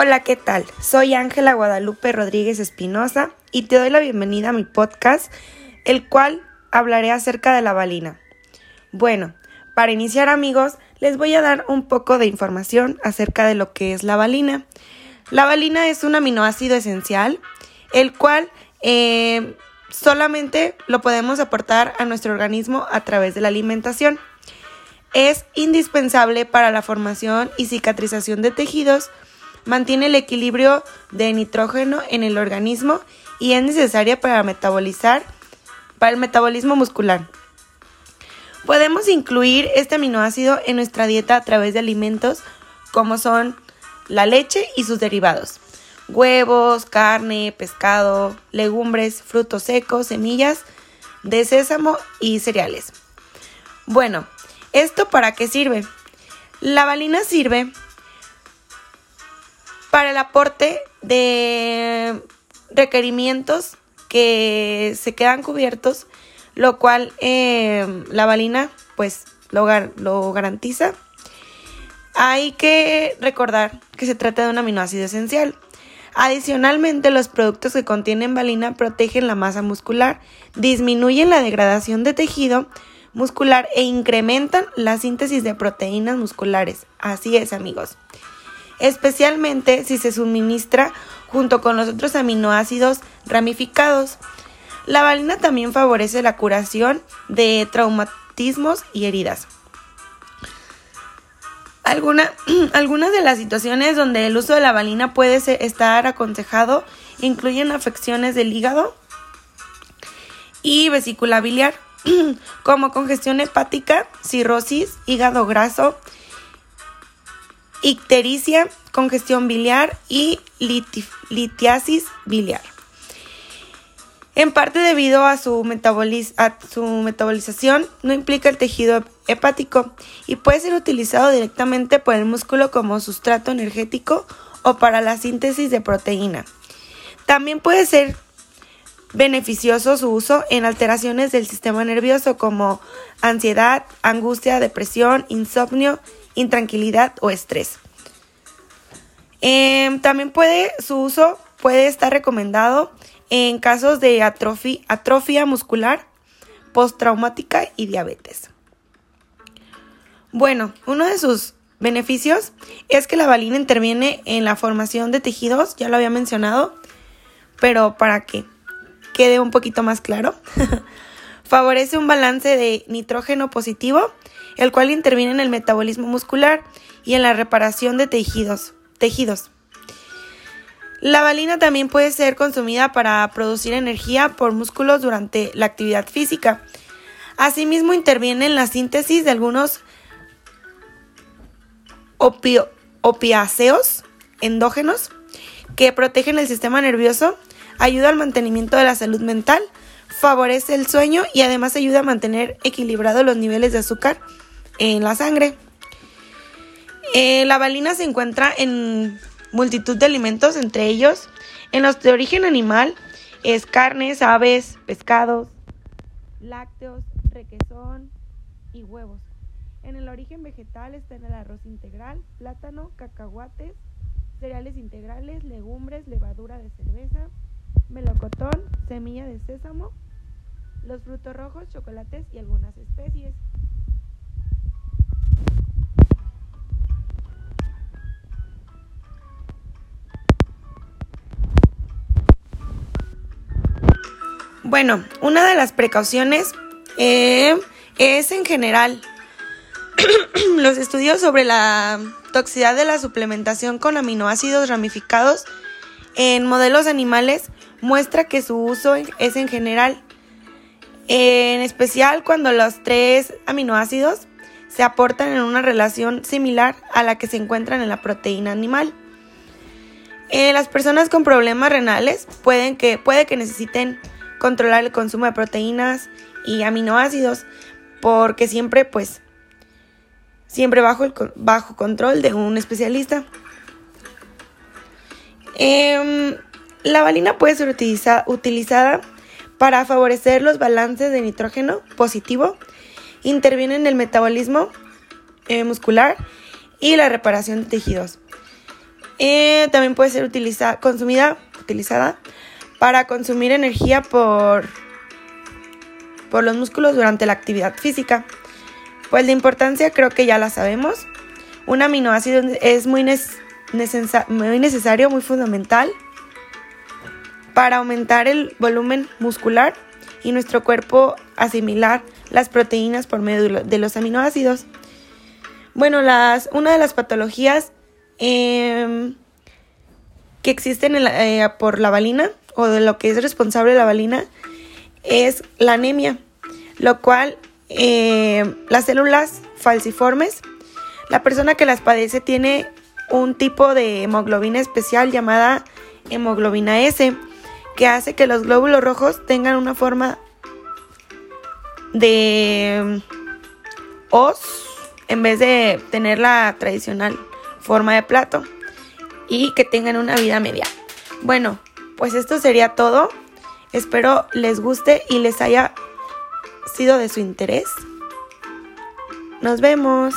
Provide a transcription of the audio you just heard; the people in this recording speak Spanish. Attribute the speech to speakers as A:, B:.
A: Hola, ¿qué tal? Soy Ángela Guadalupe Rodríguez Espinosa y te doy la bienvenida a mi podcast, el cual hablaré acerca de la valina. Bueno, para iniciar amigos, les voy a dar un poco de información acerca de lo que es la valina. La valina es un aminoácido esencial, el cual eh, solamente lo podemos aportar a nuestro organismo a través de la alimentación. Es indispensable para la formación y cicatrización de tejidos, mantiene el equilibrio de nitrógeno en el organismo y es necesaria para metabolizar para el metabolismo muscular. Podemos incluir este aminoácido en nuestra dieta a través de alimentos como son la leche y sus derivados, huevos, carne, pescado, legumbres, frutos secos, semillas de sésamo y cereales. Bueno, ¿esto para qué sirve? La valina sirve para el aporte de requerimientos que se quedan cubiertos, lo cual eh, la valina pues lo, lo garantiza. Hay que recordar que se trata de un aminoácido esencial. Adicionalmente, los productos que contienen valina protegen la masa muscular, disminuyen la degradación de tejido muscular e incrementan la síntesis de proteínas musculares. Así es, amigos especialmente si se suministra junto con los otros aminoácidos ramificados. La valina también favorece la curación de traumatismos y heridas. algunas de las situaciones donde el uso de la valina puede estar aconsejado incluyen afecciones del hígado y vesícula biliar, como congestión hepática, cirrosis, hígado graso, ictericia, congestión biliar y litiasis biliar. En parte debido a su, metabolización, no implica el tejido hepático y puede ser utilizado directamente por el músculo como sustrato energético o para la síntesis de proteína. También puede ser beneficioso su uso en alteraciones del sistema nervioso como ansiedad, angustia, depresión, insomnio intranquilidad o estrés. Em, también puede, su uso puede estar recomendado en casos de atrofia, atrofia muscular, postraumática y diabetes. Bueno, uno de sus beneficios es que la valina interviene en la formación de tejidos, ya lo había mencionado, pero para que quede un poquito más claro, favorece un balance de nitrógeno positivo el cual interviene en el metabolismo muscular y en la reparación de tejidos. tejidos. La valina también puede ser consumida para producir energía por músculos durante la actividad física. Asimismo, interviene en la síntesis de algunos opiáceos endógenos que protegen el sistema nervioso, ayuda al mantenimiento de la salud mental, favorece el sueño y además ayuda a mantener equilibrados los niveles de azúcar en la sangre. Eh, la valina se encuentra en multitud de alimentos, entre ellos en los de origen animal es carnes, aves, pescados, lácteos, requesón y huevos. En el origen vegetal está el arroz integral, plátano, cacahuates, cereales integrales, legumbres, levadura de cerveza, melocotón, semilla de sésamo, los frutos rojos, chocolates y algunas especies. Bueno, una de las precauciones eh, es en general los estudios sobre la toxicidad de la suplementación con aminoácidos ramificados en modelos animales muestra que su uso es en general, en especial cuando los tres aminoácidos se aportan en una relación similar a la que se encuentran en la proteína animal. Eh, las personas con problemas renales pueden que, puede que necesiten controlar el consumo de proteínas y aminoácidos, porque siempre, pues, siempre bajo, el, bajo control de un especialista. Em, la valina puede ser utilizada para favorecer los balances de nitrógeno positivo, interviene en el metabolismo eh, muscular y la reparación de tejidos. Eh, también puede ser consumida, utilizada para consumir energía por, por los músculos durante la actividad física. Pues la importancia creo que ya la sabemos. Un aminoácido es muy, muy necesario, muy fundamental para aumentar el volumen muscular y nuestro cuerpo asimilar las proteínas por medio de los aminoácidos. Bueno, las, una de las patologías em, que existen eh, por la valina o de lo que es responsable la valina es la anemia, lo cual eh, las células falciformes, la persona que las padece tiene un tipo de hemoglobina especial llamada hemoglobina S, que hace que los glóbulos rojos tengan una forma de os en vez de tener la tradicional forma de plato y que tengan una vida media. Bueno, pues esto sería todo. Espero les guste y les haya sido de su interés. Nos vemos.